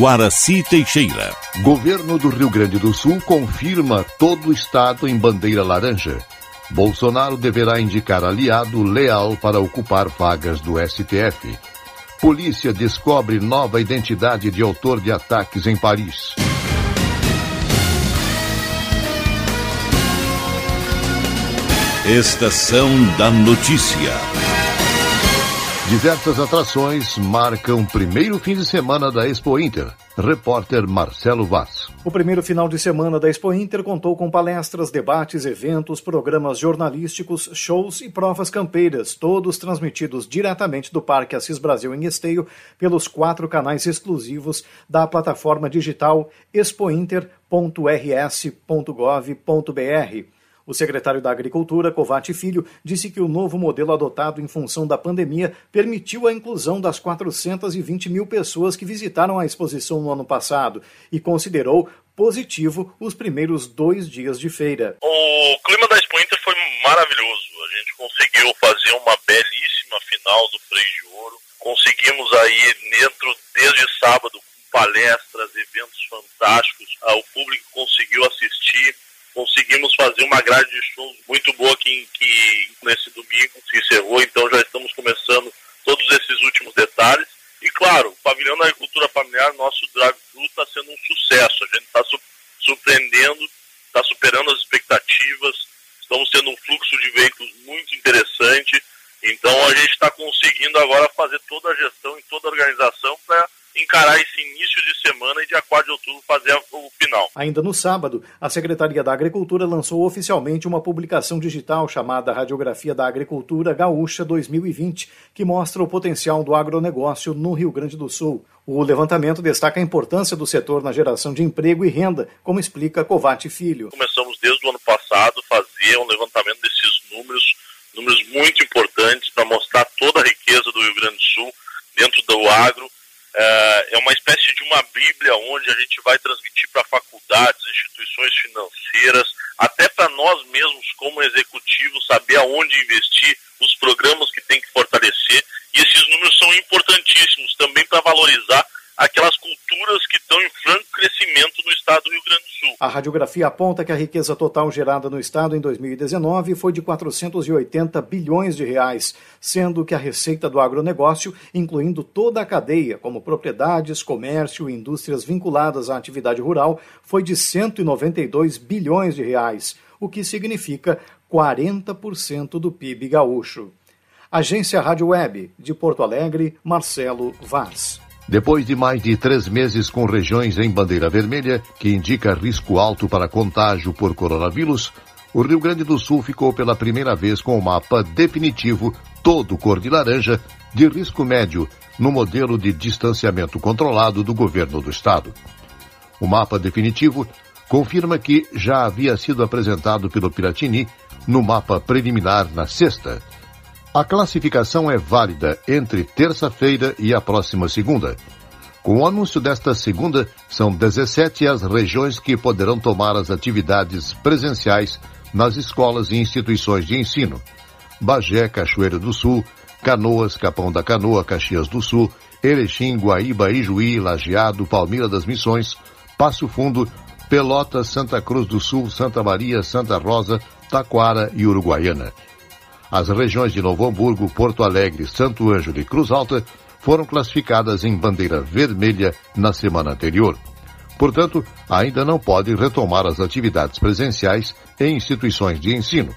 Guaraci Teixeira. Governo do Rio Grande do Sul confirma todo o estado em bandeira laranja. Bolsonaro deverá indicar aliado leal para ocupar vagas do STF. Polícia descobre nova identidade de autor de ataques em Paris. Estação da Notícia. Diversas atrações marcam o primeiro fim de semana da Expo Inter. Repórter Marcelo Vaz. O primeiro final de semana da Expo Inter contou com palestras, debates, eventos, programas jornalísticos, shows e provas campeiras, todos transmitidos diretamente do Parque Assis Brasil em Esteio pelos quatro canais exclusivos da plataforma digital expointer.rs.gov.br. O secretário da Agricultura, Covati Filho, disse que o novo modelo adotado em função da pandemia permitiu a inclusão das 420 mil pessoas que visitaram a exposição no ano passado e considerou positivo os primeiros dois dias de feira. O clima da Expo Inter foi maravilhoso. A gente conseguiu fazer uma belíssima final do Freio de Ouro. Conseguimos aí dentro, desde sábado, palestras, eventos fantásticos. Ah, o público conseguiu assistir conseguimos fazer uma grade de shows muito boa que, que nesse domingo se encerrou, então já estamos começando todos esses últimos detalhes. E claro, o pavilhão da agricultura familiar, nosso drive-thru está sendo um sucesso. A gente está su surpreendendo, está superando as expectativas, estamos tendo um fluxo de veículos muito interessante. Então a gente está conseguindo agora fazer toda a gestão e toda a organização para encarar esse início de semana e dia 4 de outubro fazer o final. Ainda no sábado, a Secretaria da Agricultura lançou oficialmente uma publicação digital chamada Radiografia da Agricultura Gaúcha 2020, que mostra o potencial do agronegócio no Rio Grande do Sul. O levantamento destaca a importância do setor na geração de emprego e renda, como explica Covati Filho. Começamos desde o ano passado a fazer um levantamento desses números, números muito importantes para mostrar toda a riqueza do Rio Grande do Sul dentro do agro é, é uma espécie de uma bíblia onde a gente vai transmitir para faculdades, instituições financeiras, até para nós mesmos como executivos saber aonde investir, os programas que tem que fortalecer. E esses números são importantíssimos também para valorizar aquelas culturas que estão em franco crescimento estado do Rio Grande do Sul. A radiografia aponta que a riqueza total gerada no estado em 2019 foi de 480 bilhões de reais, sendo que a receita do agronegócio, incluindo toda a cadeia, como propriedades, comércio e indústrias vinculadas à atividade rural, foi de 192 bilhões de reais, o que significa 40% do PIB gaúcho. Agência Rádio Web, de Porto Alegre, Marcelo Vaz. Depois de mais de três meses com regiões em bandeira vermelha, que indica risco alto para contágio por coronavírus, o Rio Grande do Sul ficou pela primeira vez com o mapa definitivo, todo cor de laranja, de risco médio, no modelo de distanciamento controlado do governo do estado. O mapa definitivo confirma que já havia sido apresentado pelo Piratini no mapa preliminar na sexta a classificação é válida entre terça-feira e a próxima segunda. Com o anúncio desta segunda, são 17 as regiões que poderão tomar as atividades presenciais nas escolas e instituições de ensino. Bagé, Cachoeira do Sul, Canoas, Capão da Canoa, Caxias do Sul, Erechim, Guaíba, Ijuí, Lajeado, Palmira das Missões, Passo Fundo, Pelotas, Santa Cruz do Sul, Santa Maria, Santa Rosa, Taquara e Uruguaiana. As regiões de Novo Hamburgo, Porto Alegre, Santo Ângelo e Cruz Alta foram classificadas em bandeira vermelha na semana anterior. Portanto, ainda não podem retomar as atividades presenciais em instituições de ensino.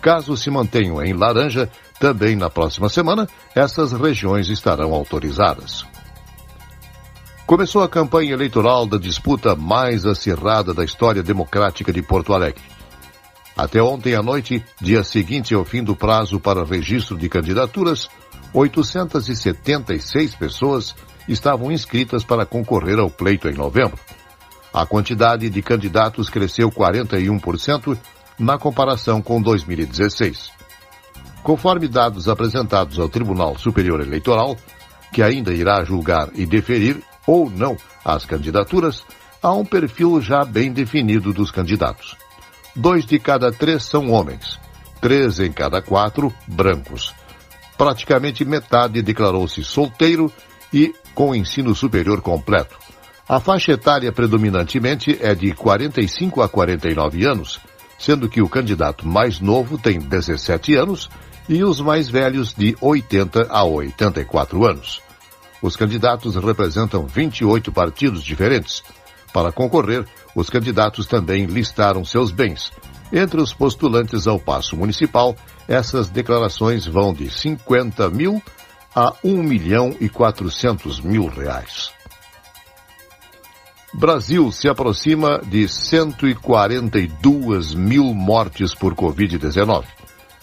Caso se mantenham em laranja, também na próxima semana, essas regiões estarão autorizadas. Começou a campanha eleitoral da disputa mais acirrada da história democrática de Porto Alegre. Até ontem à noite, dia seguinte ao fim do prazo para registro de candidaturas, 876 pessoas estavam inscritas para concorrer ao pleito em novembro. A quantidade de candidatos cresceu 41% na comparação com 2016. Conforme dados apresentados ao Tribunal Superior Eleitoral, que ainda irá julgar e deferir ou não as candidaturas, há um perfil já bem definido dos candidatos dois de cada três são homens, três em cada quatro brancos. Praticamente metade declarou-se solteiro e com ensino superior completo. A faixa etária predominantemente é de 45 a 49 anos, sendo que o candidato mais novo tem 17 anos e os mais velhos de 80 a 84 anos. Os candidatos representam 28 partidos diferentes. Para concorrer, os candidatos também listaram seus bens. Entre os postulantes ao passo municipal, essas declarações vão de 50 mil a 1 milhão e 400 mil reais. Brasil se aproxima de 142 mil mortes por Covid-19.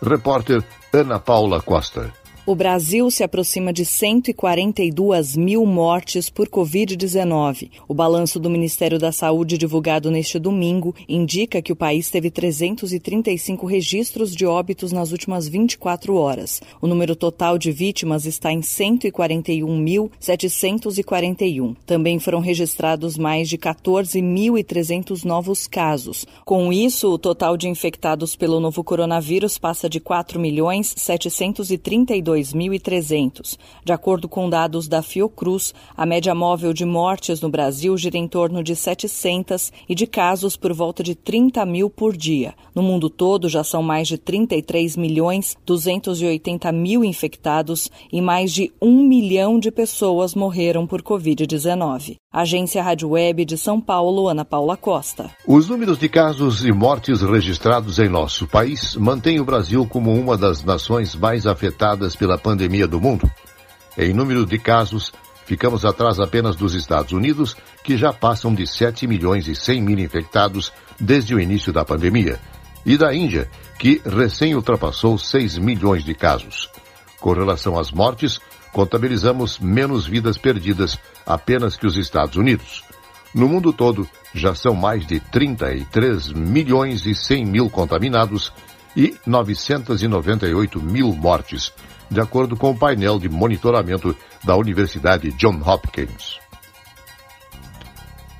Repórter Ana Paula Costa. O Brasil se aproxima de 142 mil mortes por Covid-19. O balanço do Ministério da Saúde, divulgado neste domingo, indica que o país teve 335 registros de óbitos nas últimas 24 horas. O número total de vítimas está em 141.741. Também foram registrados mais de 14.300 novos casos. Com isso, o total de infectados pelo novo coronavírus passa de 4.732 2.300. De acordo com dados da Fiocruz, a média móvel de mortes no Brasil gira em torno de 700 e de casos por volta de 30 mil por dia. No mundo todo, já são mais de 33 milhões 280 mil infectados e mais de 1 milhão de pessoas morreram por Covid-19. Agência Rádio Web de São Paulo, Ana Paula Costa. Os números de casos e mortes registrados em nosso país mantêm o Brasil como uma das nações mais afetadas pela pandemia do mundo. Em número de casos, ficamos atrás apenas dos Estados Unidos, que já passam de 7 milhões e 100 mil infectados desde o início da pandemia, e da Índia, que recém ultrapassou 6 milhões de casos. Com relação às mortes, contabilizamos menos vidas perdidas apenas que os Estados Unidos. No mundo todo, já são mais de 33 milhões e 100 mil contaminados e 998 mil mortes, de acordo com o painel de monitoramento da Universidade John Hopkins.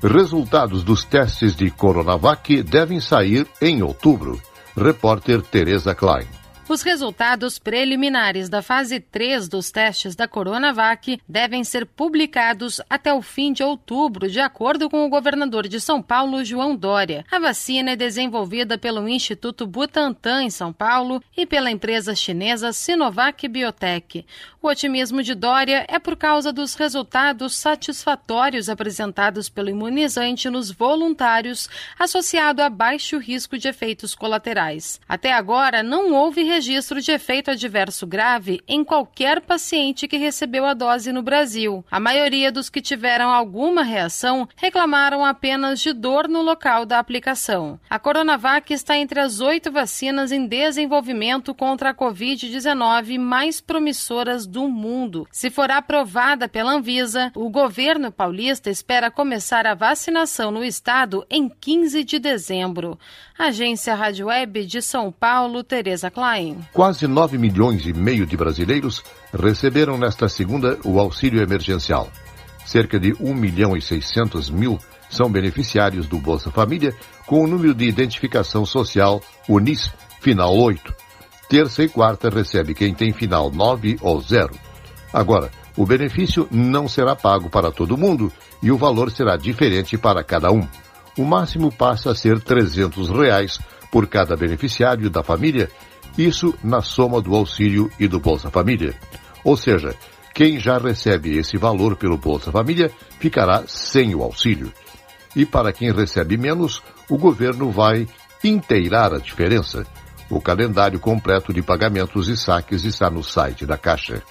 Resultados dos testes de Coronavac devem sair em outubro. Repórter Teresa Klein. Os resultados preliminares da fase 3 dos testes da Coronavac devem ser publicados até o fim de outubro, de acordo com o governador de São Paulo, João Dória. A vacina é desenvolvida pelo Instituto Butantan, em São Paulo, e pela empresa chinesa Sinovac Biotech. O otimismo de Dória é por causa dos resultados satisfatórios apresentados pelo imunizante nos voluntários, associado a baixo risco de efeitos colaterais. Até agora, não houve registro de efeito adverso grave em qualquer paciente que recebeu a dose no Brasil. A maioria dos que tiveram alguma reação reclamaram apenas de dor no local da aplicação. A Coronavac está entre as oito vacinas em desenvolvimento contra a Covid-19 mais promissoras do mundo. Se for aprovada pela Anvisa, o governo paulista espera começar a vacinação no estado em 15 de dezembro. Agência Rádio Web de São Paulo, Tereza Klein. Quase 9 milhões e meio de brasileiros receberam nesta segunda o auxílio emergencial. Cerca de 1 milhão e 600 mil são beneficiários do Bolsa Família com o número de identificação social UNIS final 8. Terça e quarta recebe quem tem final 9 ou 0. Agora, o benefício não será pago para todo mundo e o valor será diferente para cada um o máximo passa a ser 300 reais por cada beneficiário da família, isso na soma do auxílio e do Bolsa Família. Ou seja, quem já recebe esse valor pelo Bolsa Família ficará sem o auxílio. E para quem recebe menos, o governo vai inteirar a diferença. O calendário completo de pagamentos e saques está no site da Caixa.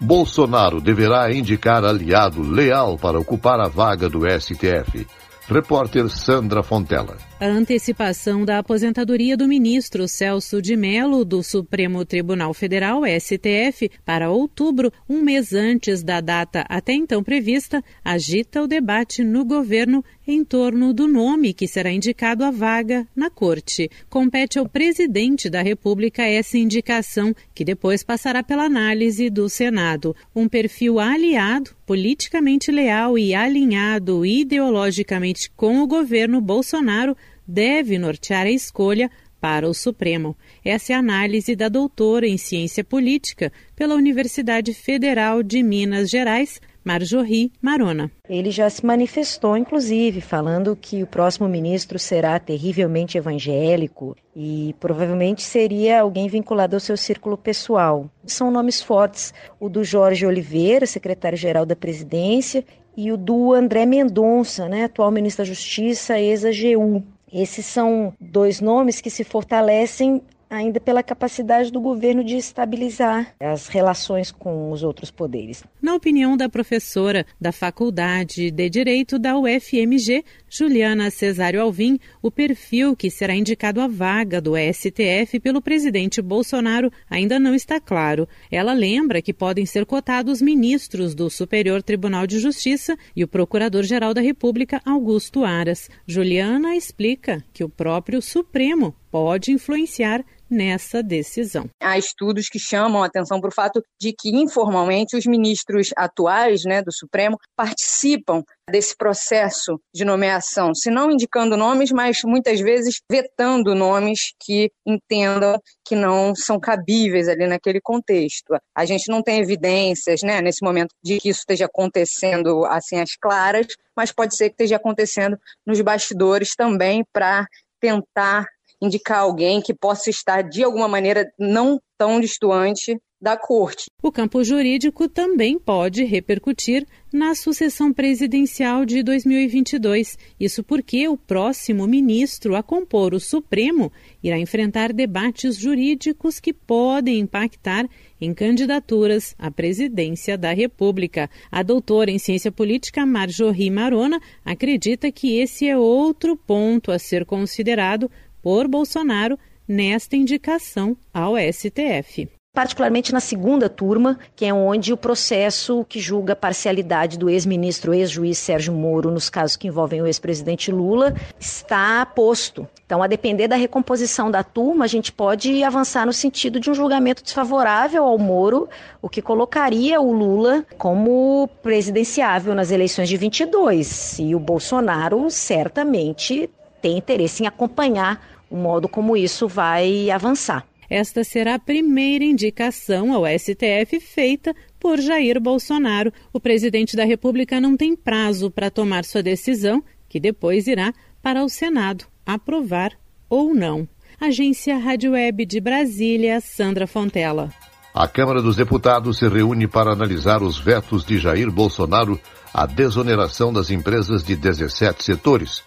Bolsonaro deverá indicar aliado leal para ocupar a vaga do STF. Repórter Sandra Fontela. A antecipação da aposentadoria do ministro Celso de Mello do Supremo Tribunal Federal, STF, para outubro, um mês antes da data até então prevista, agita o debate no governo em torno do nome que será indicado à vaga na corte. Compete ao presidente da República essa indicação, que depois passará pela análise do Senado. Um perfil aliado, politicamente leal e alinhado ideologicamente com o governo Bolsonaro deve nortear a escolha para o Supremo. Essa é a análise da doutora em ciência política pela Universidade Federal de Minas Gerais, Marjorie Marona. Ele já se manifestou, inclusive, falando que o próximo ministro será terrivelmente evangélico e provavelmente seria alguém vinculado ao seu círculo pessoal. São nomes fortes: o do Jorge Oliveira, secretário-geral da presidência, e o do André Mendonça, né, atual ministro da Justiça, ex-AGU. Esses são dois nomes que se fortalecem ainda pela capacidade do governo de estabilizar as relações com os outros poderes. Na opinião da professora da Faculdade de Direito da UFMG, Juliana Cesário Alvim, o perfil que será indicado à vaga do STF pelo presidente Bolsonaro ainda não está claro. Ela lembra que podem ser cotados ministros do Superior Tribunal de Justiça e o Procurador-Geral da República, Augusto Aras. Juliana explica que o próprio Supremo pode influenciar nessa decisão. Há estudos que chamam a atenção para o fato de que, informalmente, os ministros atuais né, do Supremo participam desse processo de nomeação, se não indicando nomes, mas muitas vezes vetando nomes que entendam que não são cabíveis ali naquele contexto. A gente não tem evidências, né, nesse momento, de que isso esteja acontecendo assim às claras, mas pode ser que esteja acontecendo nos bastidores também para tentar indicar alguém que possa estar de alguma maneira não tão distante da corte. O campo jurídico também pode repercutir na sucessão presidencial de 2022. Isso porque o próximo ministro a compor o Supremo irá enfrentar debates jurídicos que podem impactar em candidaturas à presidência da República. A doutora em ciência política Marjorie Marona acredita que esse é outro ponto a ser considerado por Bolsonaro nesta indicação ao STF particularmente na segunda turma, que é onde o processo que julga a parcialidade do ex-ministro, ex-juiz Sérgio Moro, nos casos que envolvem o ex-presidente Lula, está posto. Então, a depender da recomposição da turma, a gente pode avançar no sentido de um julgamento desfavorável ao Moro, o que colocaria o Lula como presidenciável nas eleições de 22. E o Bolsonaro certamente tem interesse em acompanhar o modo como isso vai avançar. Esta será a primeira indicação ao STF feita por Jair Bolsonaro. O presidente da República não tem prazo para tomar sua decisão, que depois irá para o Senado aprovar ou não. Agência Rádio Web de Brasília, Sandra Fontela. A Câmara dos Deputados se reúne para analisar os vetos de Jair Bolsonaro à desoneração das empresas de 17 setores.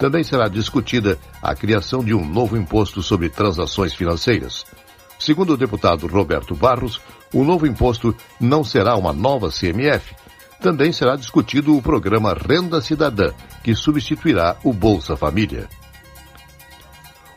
Também será discutida a criação de um novo imposto sobre transações financeiras. Segundo o deputado Roberto Barros, o novo imposto não será uma nova CMF. Também será discutido o programa Renda Cidadã, que substituirá o Bolsa Família.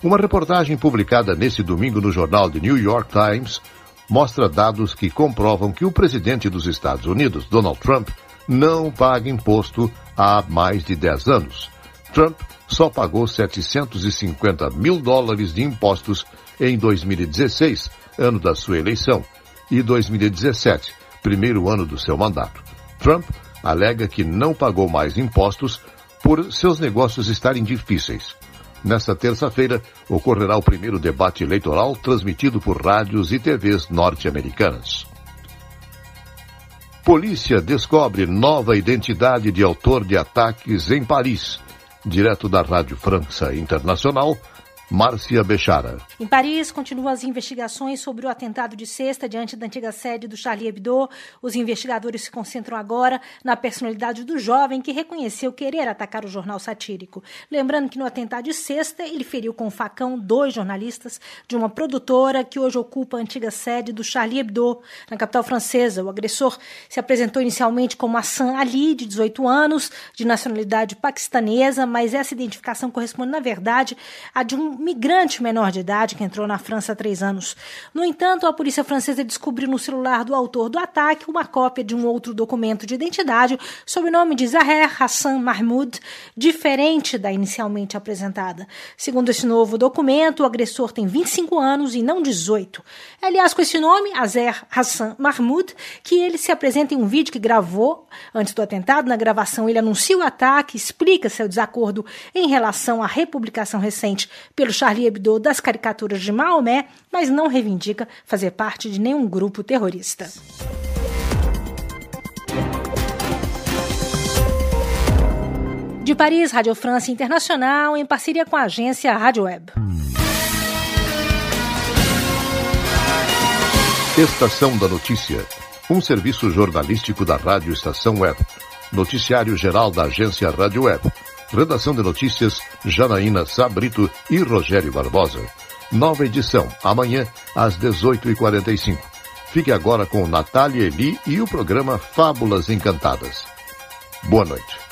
Uma reportagem publicada nesse domingo no jornal The New York Times mostra dados que comprovam que o presidente dos Estados Unidos, Donald Trump, não paga imposto há mais de 10 anos. Trump só pagou 750 mil dólares de impostos em 2016, ano da sua eleição, e 2017, primeiro ano do seu mandato. Trump alega que não pagou mais impostos por seus negócios estarem difíceis. Nesta terça-feira, ocorrerá o primeiro debate eleitoral transmitido por rádios e TVs norte-americanas. Polícia descobre nova identidade de autor de ataques em Paris. Direto da Rádio França Internacional, Márcia Bechara. Em Paris, continuam as investigações sobre o atentado de sexta diante da antiga sede do Charlie Hebdo. Os investigadores se concentram agora na personalidade do jovem que reconheceu querer atacar o jornal satírico. Lembrando que no atentado de sexta, ele feriu com um facão dois jornalistas de uma produtora que hoje ocupa a antiga sede do Charlie Hebdo, na capital francesa. O agressor se apresentou inicialmente como Hassan Ali, de 18 anos, de nacionalidade paquistanesa, mas essa identificação corresponde, na verdade, à de um migrante menor de idade que entrou na França há três anos. No entanto, a polícia francesa descobriu no celular do autor do ataque uma cópia de um outro documento de identidade sob o nome de Zaher Hassan Mahmoud, diferente da inicialmente apresentada. Segundo esse novo documento, o agressor tem 25 anos e não 18. É, aliás, com esse nome, Azer Hassan Mahmoud, que ele se apresenta em um vídeo que gravou antes do atentado. Na gravação, ele anuncia o ataque, explica seu desacordo em relação à republicação recente pelo Charlie Hebdo das caricaturas de Maomé, mas não reivindica fazer parte de nenhum grupo terrorista. De Paris, Rádio França Internacional, em parceria com a agência Rádio Web. Estação da Notícia, um serviço jornalístico da Rádio Estação Web. Noticiário geral da agência Rádio Web Redação de notícias Janaína Sabrito e Rogério Barbosa. Nova edição, amanhã, às 18h45. Fique agora com Natália Eli e o programa Fábulas Encantadas. Boa noite.